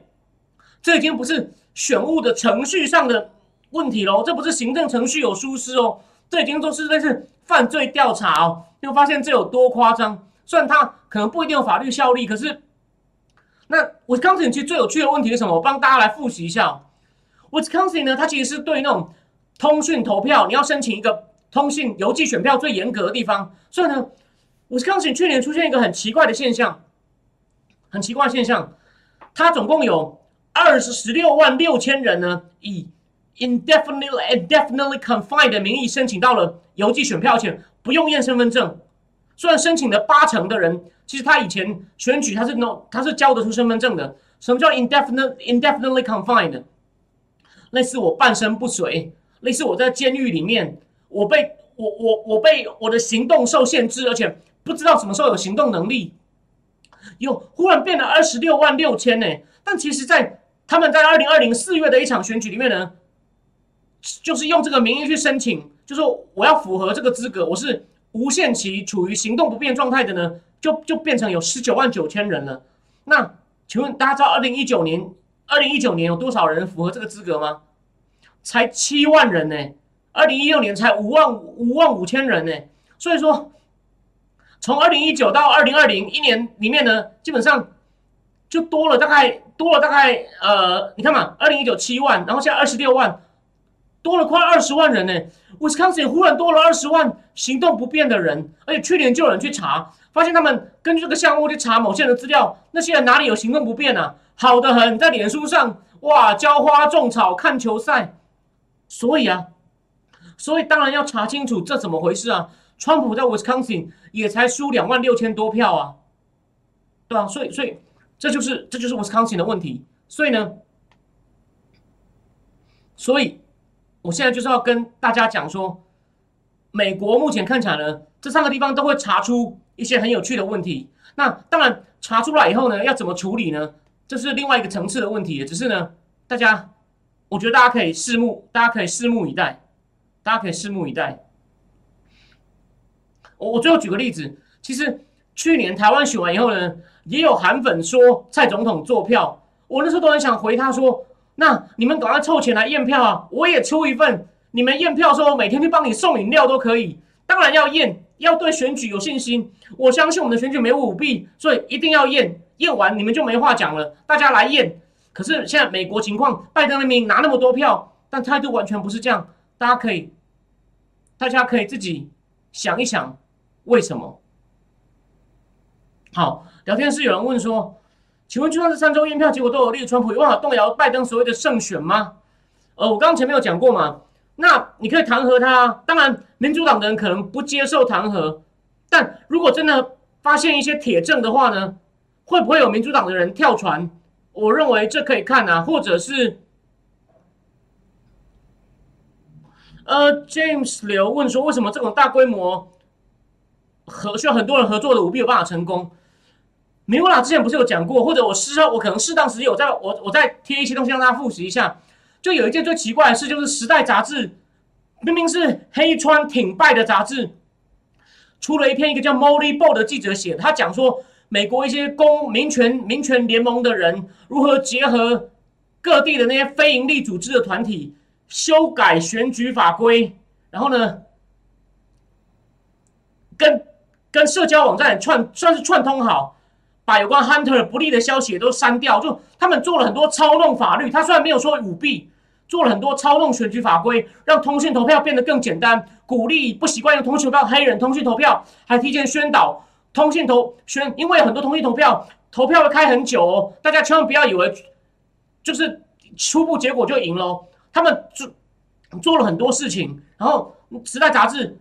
A: 这已经不是选务的程序上的问题喽，这不是行政程序有疏失哦，这已经都是类似犯罪调查哦。你会发现这有多夸张？虽然它可能不一定有法律效力，可是那我刚才其实最有趣的问题是什么？我帮大家来复习一下。Wisconsin 呢，它其实是对那种通讯投票，你要申请一个通信邮寄选票最严格的地方。所以呢，Wisconsin 去年出现一个很奇怪的现象，很奇怪现象，它总共有二十十六万六千人呢，以 indefinitely indefinitely confined 的名义申请到了邮寄选票，且不用验身份证。虽然申请的八成的人，其实他以前选举他是 no，他是交得出身份证的。什么叫 indefinitely indefinitely confined？类似我半身不遂，类似我在监狱里面，我被我我我被我的行动受限制，而且不知道什么时候有行动能力。有忽然变了二十六万六千呢？但其实，在他们在二零二零四月的一场选举里面呢，就是用这个名义去申请，就说我要符合这个资格，我是。无限期处于行动不便状态的呢，就就变成有十九万九千人了。那请问大家知道二零一九年，二零一九年有多少人符合这个资格吗？才七万人呢。二零一六年才五万五万五千人呢。所以说，从二零一九到二零二零一年里面呢，基本上就多了大概多了大概呃，你看嘛，二零一九七万，然后现在二十六万。多了快二十万人呢，Wisconsin 忽然多了二十万行动不便的人，而且去年就有人去查，发现他们根据这个项目去查某些人的资料，那些人哪里有行动不便啊？好的很，在脸书上哇浇花种草看球赛，所以啊，所以当然要查清楚这怎么回事啊？川普在 Wisconsin 也才输两万六千多票啊，对啊，所以所以这就是这就是 Wisconsin 的问题，所以呢，所以。我现在就是要跟大家讲说，美国目前看起来呢，这三个地方都会查出一些很有趣的问题。那当然查出来以后呢，要怎么处理呢？这是另外一个层次的问题。只是呢，大家，我觉得大家可以拭目，大家可以拭目以待，大家可以拭目以待。我我最后举个例子，其实去年台湾选完以后呢，也有韩粉说蔡总统做票，我那时候都很想回他说。那你们赶快凑钱来验票啊！我也出一份。你们验票的时候，每天去帮你送饮料都可以。当然要验，要对选举有信心。我相信我们的选举没有舞弊，所以一定要验。验完你们就没话讲了。大家来验。可是现在美国情况，拜登那边拿那么多票，但态度完全不是这样。大家可以，大家可以自己想一想，为什么？好，聊天室有人问说。请问，就算是三周验票结果都有利川普，有办法动摇拜登所谓的胜选吗？呃，我刚刚前面有讲过嘛，那你可以弹劾他。当然，民主党的人可能不接受弹劾，但如果真的发现一些铁证的话呢，会不会有民主党的人跳船？我认为这可以看啊，或者是，呃，James 刘问说，为什么这种大规模合需要很多人合作的我必有办法成功？米欧拉之前不是有讲过，或者我适我可能适当时有在我我再贴一些东西让大家复习一下。就有一件最奇怪的事，就是《时代》杂志明明是黑川挺败的杂志，出了一篇一个叫 Molly Ball 的记者写的，他讲说美国一些公民权民权联盟的人如何结合各地的那些非营利组织的团体修改选举法规，然后呢，跟跟社交网站串算是串通好。把有关 Hunter 不利的消息也都删掉，就他们做了很多操弄法律。他虽然没有说舞弊，做了很多操弄选举法规，让通讯投票变得更简单，鼓励不习惯用通讯投票黑人通讯投票，还提前宣导通讯投宣，因为很多通讯投票投票会开很久哦，大家千万不要以为就是初步结果就赢喽。他们做做了很多事情，然后时代杂志。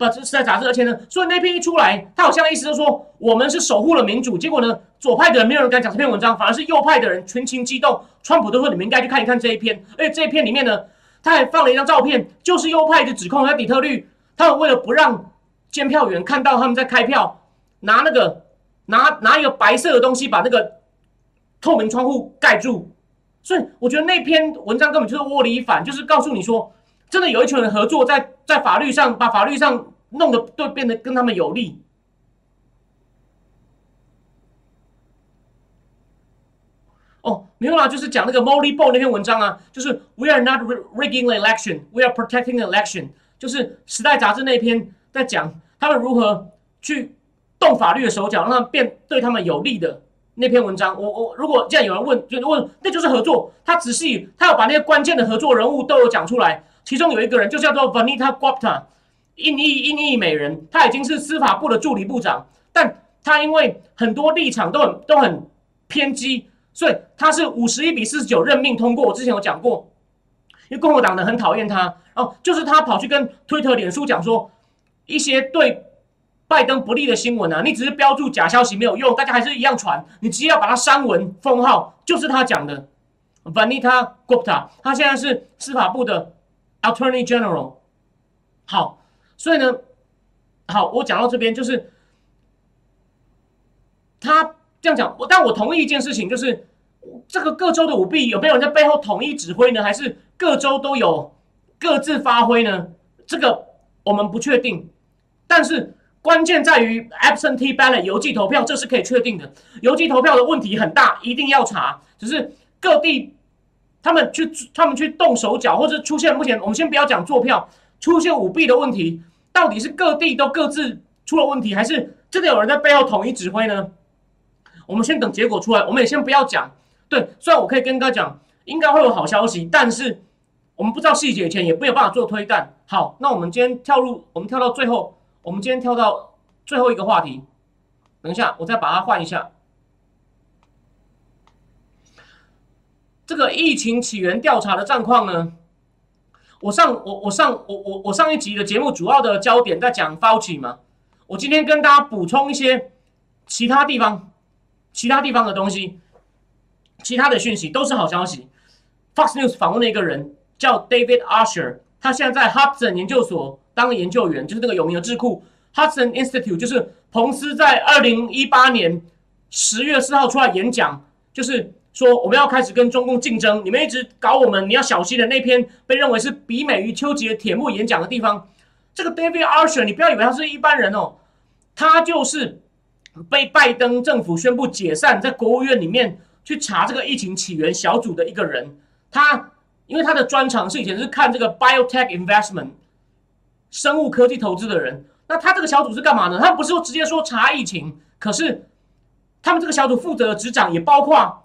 A: 不，是在杂志，而且呢，所以那篇一出来，他好像意思就是说，我们是守护了民主。结果呢，左派的人没有人敢讲这篇文章，反而是右派的人群情激动。川普都说你们应该去看一看这一篇。而且这一篇里面呢，他还放了一张照片，就是右派的指控，在底特律，他们为了不让监票员看到他们在开票，拿那个拿拿一个白色的东西把那个透明窗户盖住。所以我觉得那篇文章根本就是窝里反，就是告诉你说。真的有一群人合作，在在法律上把法律上弄得对变得跟他们有利。哦，没有啦，就是讲那个 Molly Bo 那篇文章啊，就是 We are not rigging the election, we are protecting the election。就是《时代》杂志那篇在讲他们如何去动法律的手脚，让他们变对他们有利的。那篇文章。我我如果这样有人问，就问那就是合作。他仔细，他有把那些关键的合作人物都有讲出来。其中有一个人就叫做 Vanita Gupta，印裔印裔美人，他已经是司法部的助理部长，但他因为很多立场都很都很偏激，所以他是五十一比四十九任命通过。我之前有讲过，因为共和党人很讨厌他，哦，就是他跑去跟推特、脸书讲说一些对拜登不利的新闻啊，你只是标注假消息没有用，大家还是一样传，你直接要把它删文封号，就是他讲的。Vanita Gupta，他现在是司法部的。Attorney General，好，所以呢，好，我讲到这边就是他这样讲，我但我同意一件事情，就是这个各州的舞弊有没有人在背后统一指挥呢？还是各州都有各自发挥呢？这个我们不确定，但是关键在于 absentee ballot 邮寄投票，这是可以确定的。邮寄投票的问题很大，一定要查，只是各地。他们去，他们去动手脚，或者出现目前我们先不要讲坐票出现舞弊的问题，到底是各地都各自出了问题，还是真的有人在背后统一指挥呢？我们先等结果出来，我们也先不要讲。对，虽然我可以跟大家讲，应该会有好消息，但是我们不知道细节前也没有办法做推断。好，那我们今天跳入，我们跳到最后，我们今天跳到最后一个话题。等一下，我再把它换一下。这个疫情起源调查的战况呢？我上我我上我我我上一集的节目主要的焦点在讲 Fauci 嘛，我今天跟大家补充一些其他地方其他地方的东西，其他的讯息都是好消息。Fox News 访问了一个人叫 David Usher，他现在在 Hudson 研究所当研究员，就是那个有名的智库 Hudson Institute，就是彭斯在二零一八年十月四号出来演讲，就是。说我们要开始跟中共竞争，你们一直搞我们，你要小心的那篇被认为是比美于丘吉尔铁幕演讲的地方，这个 David Usher，你不要以为他是一般人哦，他就是被拜登政府宣布解散，在国务院里面去查这个疫情起源小组的一个人。他因为他的专长是以前是看这个 biotech investment 生物科技投资的人，那他这个小组是干嘛呢？他不是说直接说查疫情，可是他们这个小组负责的执掌也包括。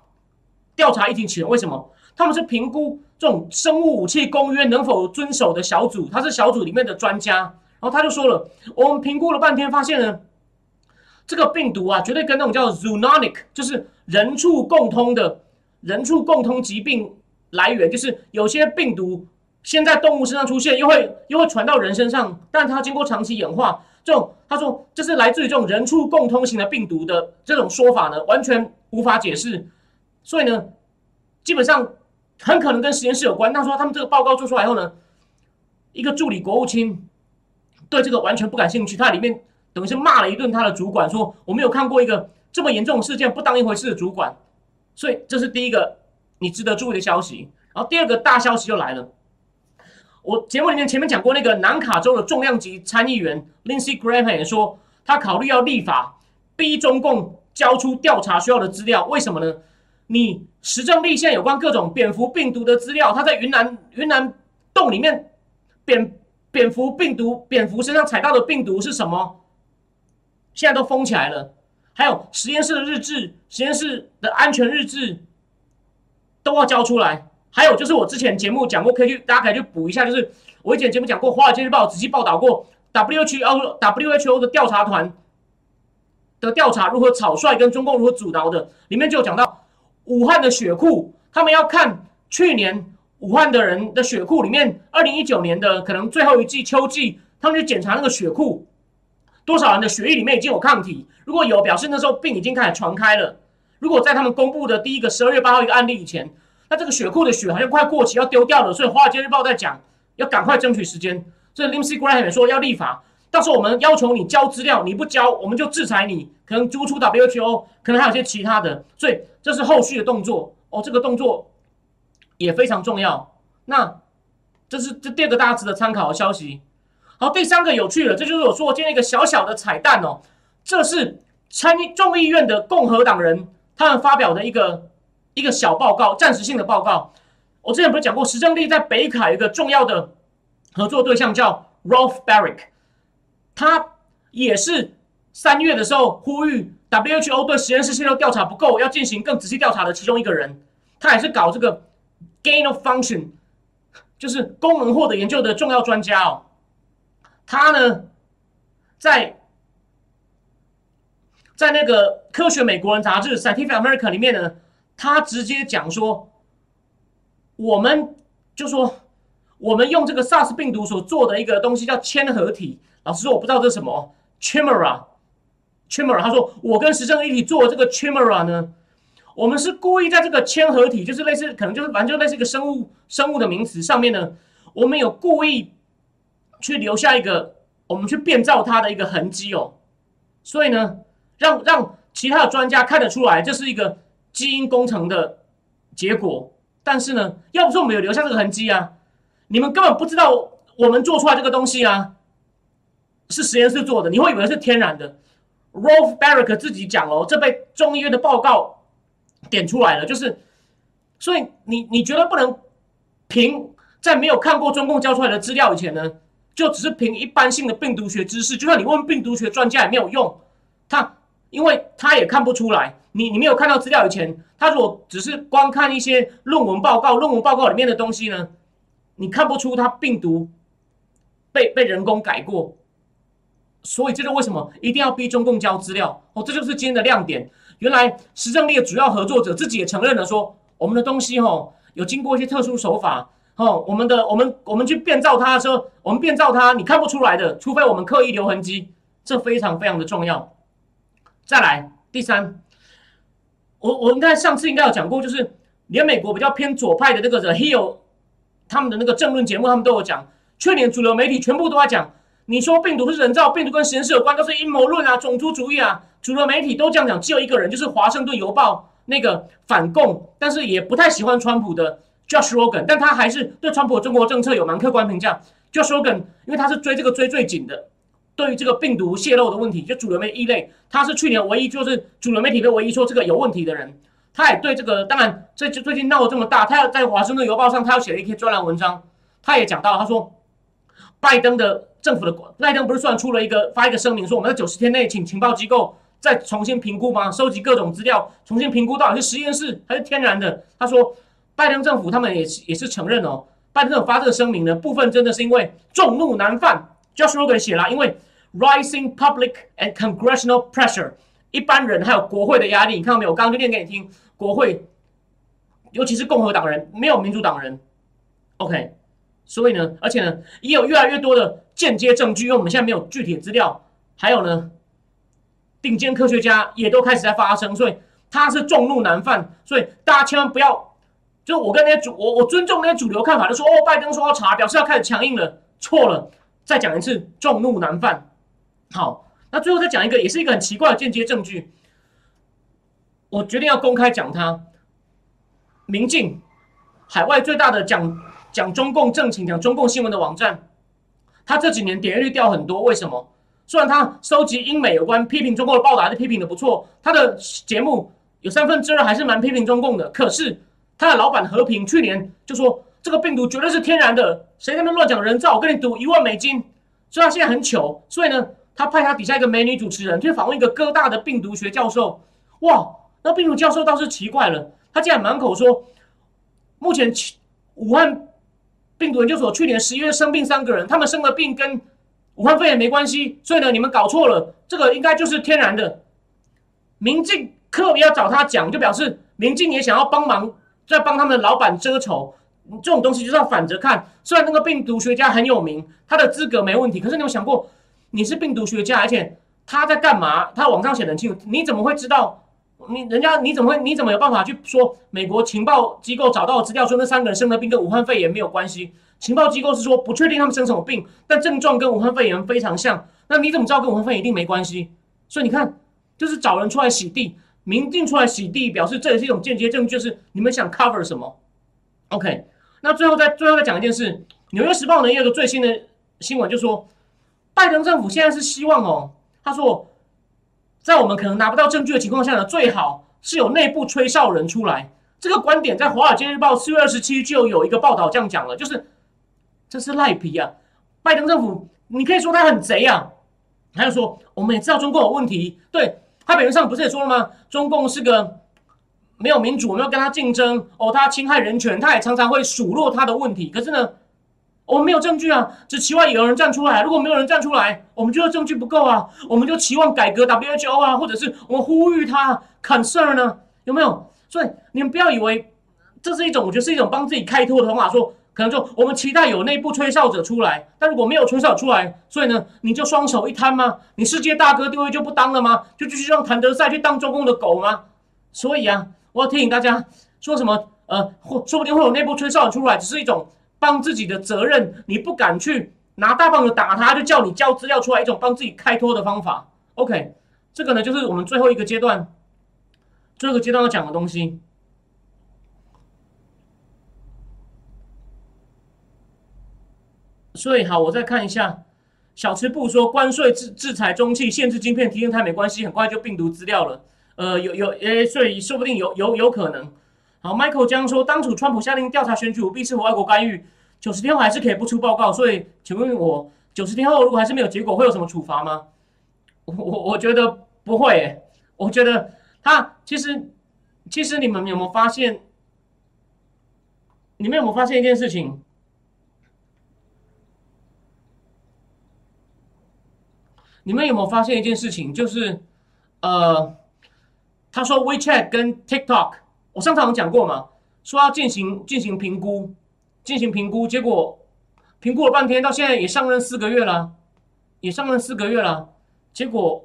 A: 调查疫情起源，为什么？他们是评估这种生物武器公约能否遵守的小组，他是小组里面的专家。然后他就说了，我们评估了半天，发现呢，这个病毒啊，绝对跟那种叫 zoonotic，就是人畜共通的人畜共通疾病来源，就是有些病毒先在动物身上出现，又会又会传到人身上，但它经过长期演化，这种他说这是来自于这种人畜共通型的病毒的这种说法呢，完全无法解释。所以呢，基本上很可能跟实验室有关。他说他们这个报告做出来后呢，一个助理国务卿对这个完全不感兴趣，他里面等于是骂了一顿他的主管，说我没有看过一个这么严重的事件不当一回事的主管。所以这是第一个你值得注意的消息。然后第二个大消息就来了，我节目里面前面讲过那个南卡州的重量级参议员 Lindsey Graham 也说，他考虑要立法逼中共交出调查需要的资料。为什么呢？你实证立宪有关各种蝙蝠病毒的资料，他在云南云南洞里面，蝙蝙蝠病毒蝙蝠身上采到的病毒是什么？现在都封起来了。还有实验室的日志，实验室的安全日志都要交出来。还有就是我之前节目讲过，可以去大家可以去补一下，就是我以前节目讲过，《华尔街日报》仔细报道过 WHO WHO 的调查团的调查如何草率跟中共如何阻挠的，里面就有讲到。武汉的血库，他们要看去年武汉的人的血库里面，二零一九年的可能最后一季秋季，他们去检查那个血库，多少人的血液里面已经有抗体，如果有，表示那时候病已经开始传开了。如果在他们公布的第一个十二月八号一个案例以前，那这个血库的血好像快过期要丢掉了，所以《华尔街日报》在讲要赶快争取时间。所以 Lindsey Graham 也说要立法，到时候我们要求你交资料，你不交我们就制裁你，可能逐出 WHO，可能还有些其他的，所以。这是后续的动作哦，这个动作也非常重要。那这是这第二个大家值得参考的消息。好，第三个有趣的，这就是我说我今天一个小小的彩蛋哦。这是参议众议院的共和党人他们发表的一个一个小报告，暂时性的报告。我之前不是讲过，石正丽在北卡一个重要的合作对象叫 Ralph Barrick，他也是三月的时候呼吁。WHO 对实验室泄露调查不够，要进行更仔细调查的其中一个人，他也是搞这个 gain of function，就是功能获得研究的重要专家哦。他呢，在在那个《科学美国人》杂志《Scientific America》里面呢，他直接讲说，我们就说我们用这个 SARS 病毒所做的一个东西叫嵌合体。老实说，我不知道这是什么。Chimera。Chimera，他说我跟实证一起做这个 Chimera 呢，我们是故意在这个铅合体，就是类似可能就是反正就类似一个生物生物的名词上面呢，我们有故意去留下一个我们去变造它的一个痕迹哦，所以呢，让让其他的专家看得出来这是一个基因工程的结果，但是呢，要不是我们有留下这个痕迹啊，你们根本不知道我们做出来这个东西啊。是实验室做的，你会以为是天然的。Rolf Barrick 自己讲哦，这被众议院的报告点出来了，就是，所以你你觉得不能凭在没有看过中共交出来的资料以前呢，就只是凭一般性的病毒学知识，就算你问病毒学专家也没有用，他因为他也看不出来，你你没有看到资料以前，他如果只是光看一些论文报告，论文报告里面的东西呢，你看不出他病毒被被人工改过。所以这就为什么一定要逼中共交资料哦，这就是今天的亮点。原来实证力的主要合作者自己也承认了，说我们的东西哦有经过一些特殊手法哦，我们的我们我们去变造它的时候，我们变造它你看不出来的，除非我们刻意留痕迹，这非常非常的重要。再来第三，我我应该上次应该有讲过，就是连美国比较偏左派的那个 The Hill 他们的那个政论节目，他们都有讲，去年主流媒体全部都在讲。你说病毒是人造，病毒跟实验室有关，都是阴谋论啊，种族主义啊，主流媒体都这样讲。只有一个人，就是《华盛顿邮报》那个反共，但是也不太喜欢川普的 Josh Rogan，但他还是对川普的中国政策有蛮客观评价。Josh Rogan，因为他是追这个追最紧的，对于这个病毒泄露的问题，就主流媒体异类，他是去年唯一就是主流媒体的唯一说这个有问题的人。他也对这个，当然这就最近闹得这么大，他要在《华盛顿邮报》上，他要写了一篇专栏文章，他也讲到，他说拜登的。政府的拜登不是算出了一个发一个声明，说我们在九十天内请情报机构再重新评估吗？收集各种资料，重新评估到底是实验室还是天然的。他说，拜登政府他们也是也是承认哦，拜登政府发这个声明呢，部分真的是因为众怒难犯，Josh Rogan 写了，因为 rising public and congressional pressure，一般人还有国会的压力，你看到没有？我刚刚就念给你听，国会尤其是共和党人，没有民主党人，OK。所以呢，而且呢，也有越来越多的间接证据，因为我们现在没有具体资料。还有呢，顶尖科学家也都开始在发声，所以他是众怒难犯。所以大家千万不要，就我跟那些主，我我尊重那些主流看法，就说哦，拜登说要查，表示要开始强硬了，错了。再讲一次，众怒难犯。好，那最后再讲一个，也是一个很奇怪的间接证据。我决定要公开讲他，明镜，海外最大的讲。讲中共政情、讲中共新闻的网站，他这几年点击率掉很多。为什么？虽然他收集英美有关批评中共的报道，还是批评的不错，他的节目有三分之二还是蛮批评中共的。可是他的老板和平去年就说这个病毒绝对是天然的，谁在那乱讲人造？我跟你赌一万美金。所以他现在很糗，所以呢，他派他底下一个美女主持人去访问一个哥大的病毒学教授。哇，那病毒教授倒是奇怪了，他竟然满口说目前武汉。病毒研究所去年十一月生病三个人，他们生了病跟武汉肺炎没关系，所以呢，你们搞错了，这个应该就是天然的。明镜特别要找他讲，就表示明镜也想要帮忙，在帮他们的老板遮丑。这种东西就是要反着看。虽然那个病毒学家很有名，他的资格没问题，可是你有想过，你是病毒学家，而且他在干嘛？他网上写的很清楚，你怎么会知道？你人家你怎么会你怎么有办法去说美国情报机构找到资料说那三个人生的病跟武汉肺炎没有关系？情报机构是说不确定他们生什么病，但症状跟武汉肺炎非常像。那你怎么知道跟武汉肺炎一定没关系？所以你看，就是找人出来洗地，明镜出来洗地，表示这也是一种间接证据，就是你们想 cover 什么？OK，那最后再最后再讲一件事，《纽约时报》呢也有个最新的新闻，就说拜登政府现在是希望哦，他说。在我们可能拿不到证据的情况下呢，最好是有内部吹哨人出来。这个观点在《华尔街日报》四月二十七就有一个报道这样讲了，就是这是赖皮啊！拜登政府，你可以说他很贼啊，还有说我们也知道中共有问题，对他表面上不是也说了吗？中共是个没有民主，没有跟他竞争哦，他侵害人权，他也常常会数落他的问题。可是呢，我们没有证据啊，只期望有人站出来。如果没有人站出来，我们觉得证据不够啊，我们就期望改革 WHO 啊，或者是我们呼吁他 concern 呢？有没有？所以你们不要以为这是一种，我觉得是一种帮自己开脱的方法，说。可能就我们期待有内部吹哨者出来，但如果没有吹哨出来，所以呢，你就双手一摊吗？你世界大哥地位就不当了吗？就继续让谭德赛去当中共的狗吗？所以啊，我要提醒大家，说什么呃，或说不定会有内部吹哨出来，只是一种帮自己的责任，你不敢去拿大棒子打他，就叫你交资料出来，一种帮自己开脱的方法。OK，这个呢，就是我们最后一个阶段，最后一个阶段要讲的东西。所以好，我再看一下，小吃部说关税制制裁中气，限制晶片，提升台美关系，很快就病毒资料了。呃，有有诶，所以说不定有有有可能。好，Michael 江说，当初川普下令调查选举舞弊是否外国干预，九十天后还是可以不出报告。所以，请问我九十天后如果还是没有结果，会有什么处罚吗？我我我觉得不会。我觉得他其实其实你们有没有发现？你们有没有发现一件事情？你们有没有发现一件事情？就是，呃，他说 WeChat 跟 TikTok，我上场有讲过嘛，说要进行进行评估，进行评估，结果评估了半天，到现在也上任四个月了，也上任四个月了，结果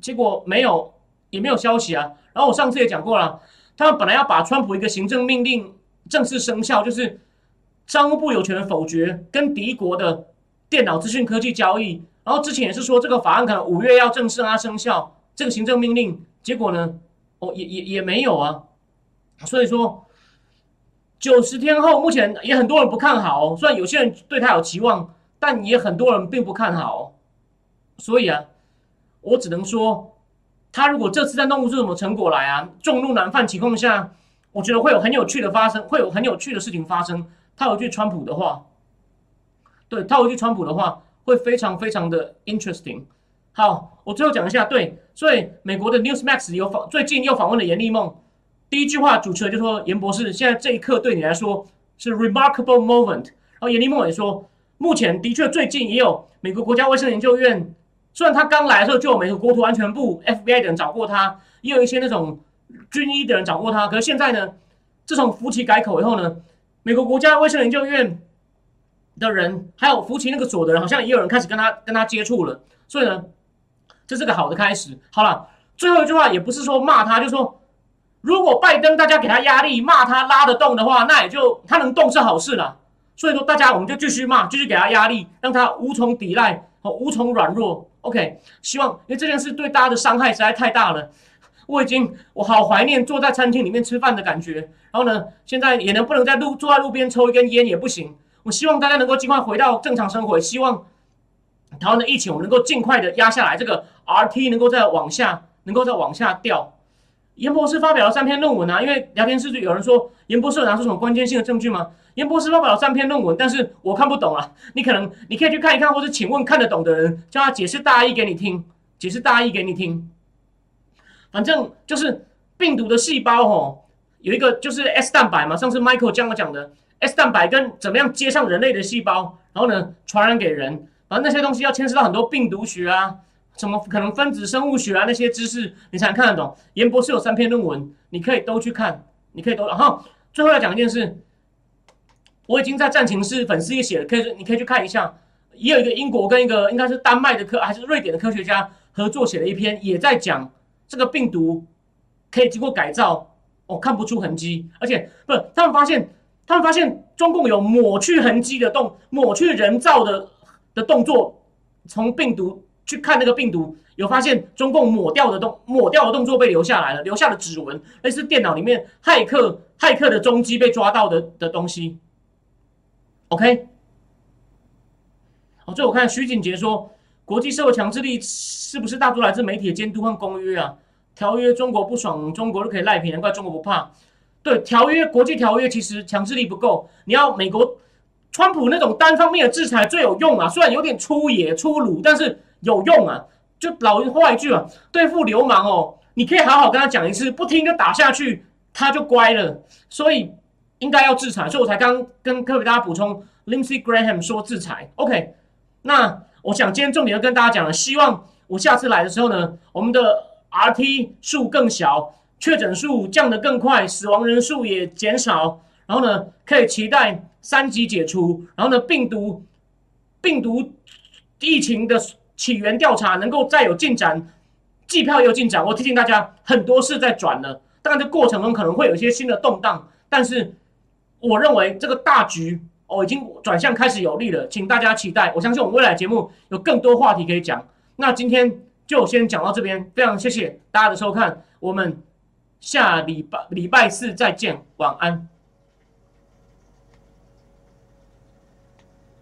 A: 结果没有，也没有消息啊。然后我上次也讲过了，他们本来要把川普一个行政命令正式生效，就是商务部有权否决跟敌国的电脑资讯科技交易。然后之前也是说这个法案可能五月要正式啊生效，这个行政命令，结果呢，哦也也也没有啊，所以说九十天后，目前也很多人不看好，哦虽然有些人对他有期望，但也很多人并不看好，哦所以啊，我只能说，他如果这次再弄不出什么成果来啊，众怒难犯情况下，我觉得会有很有趣的发生，会有很有趣的事情发生。他有句川普的话，对他有句川普的话。会非常非常的 interesting。好，我最后讲一下，对，所以美国的 Newsmax 有访，最近又访问了严立梦。第一句话，主持人就说：“严博士，现在这一刻对你来说是 remarkable moment。”然后严立梦也说：“目前的确最近也有美国国家卫生研究院，虽然他刚来的时候就有美国国土安全部 FBI 的人找过他，也有一些那种军医的人找过他，可是现在呢，自从福奇改口以后呢，美国国家卫生研究院。”的人，还有福奇那个所的人，好像也有人开始跟他跟他接触了，所以呢，这是个好的开始。好了，最后一句话也不是说骂他，就说如果拜登大家给他压力，骂他拉得动的话，那也就他能动是好事了。所以说大家我们就继续骂，继续给他压力，让他无从抵赖和无从软弱。OK，希望因为这件事对大家的伤害实在太大了，我已经我好怀念坐在餐厅里面吃饭的感觉。然后呢，现在也能不能在路坐在路边抽一根烟也不行。我希望大家能够尽快回到正常生活，希望台湾的疫情我们能够尽快的压下来，这个 RT 能够再往下，能够再往下掉。严博士发表了三篇论文啊，因为聊天室就有人说严博士有拿出什么关键性的证据吗？严博士发表了三篇论文，但是我看不懂啊。你可能你可以去看一看，或者请问看得懂的人，叫他解释大意给你听，解释大意给你听。反正就是病毒的细胞哦，有一个就是 S 蛋白嘛，上次 Michael 讲我讲的。S 蛋白跟怎么样接上人类的细胞，然后呢传染给人，反正那些东西要牵涉到很多病毒学啊，什么可能分子生物学啊那些知识，你才能看得懂。严博士有三篇论文，你可以都去看，你可以都。然后最后来讲一件事，我已经在战情室粉丝页写了，可以你可以去看一下。也有一个英国跟一个应该是丹麦的科还是瑞典的科学家合作写了一篇，也在讲这个病毒可以经过改造，哦看不出痕迹，而且不是他们发现。他们发现中共有抹去痕迹的动，抹去人造的的动作，从病毒去看那个病毒，有发现中共抹掉的动抹掉的动作被留下来了，留下的指纹，类似电脑里面骇客骇客的踪迹被抓到的的东西。OK，好，最后看徐景杰说，国际社会强制力是不是大多来自媒体的监督和公约啊？条约中国不爽，中国就可以赖皮，难怪中国不怕。对条约，国际条约其实强制力不够。你要美国，川普那种单方面的制裁最有用啊，虽然有点粗野粗鲁，但是有用啊。就老话一句啊，对付流氓哦，你可以好好跟他讲一次，不听就打下去，他就乖了。所以应该要制裁，所以我才刚跟各位大家补充，Lindsey Graham 说制裁。OK，那我想今天重点要跟大家讲了，希望我下次来的时候呢，我们的 RT 数更小，确诊数降得更快，死亡人数也减少，然后呢，可以期待三级解除，然后呢，病毒病毒疫情的。起源调查能够再有进展，计票也有进展。我提醒大家，很多事在转了，当然这过程中可能会有一些新的动荡，但是我认为这个大局哦已经转向开始有利了，请大家期待。我相信我们未来节目有更多话题可以讲。那今天就先讲到这边，非常谢谢大家的收看，我们下礼拜礼拜四再见，晚安。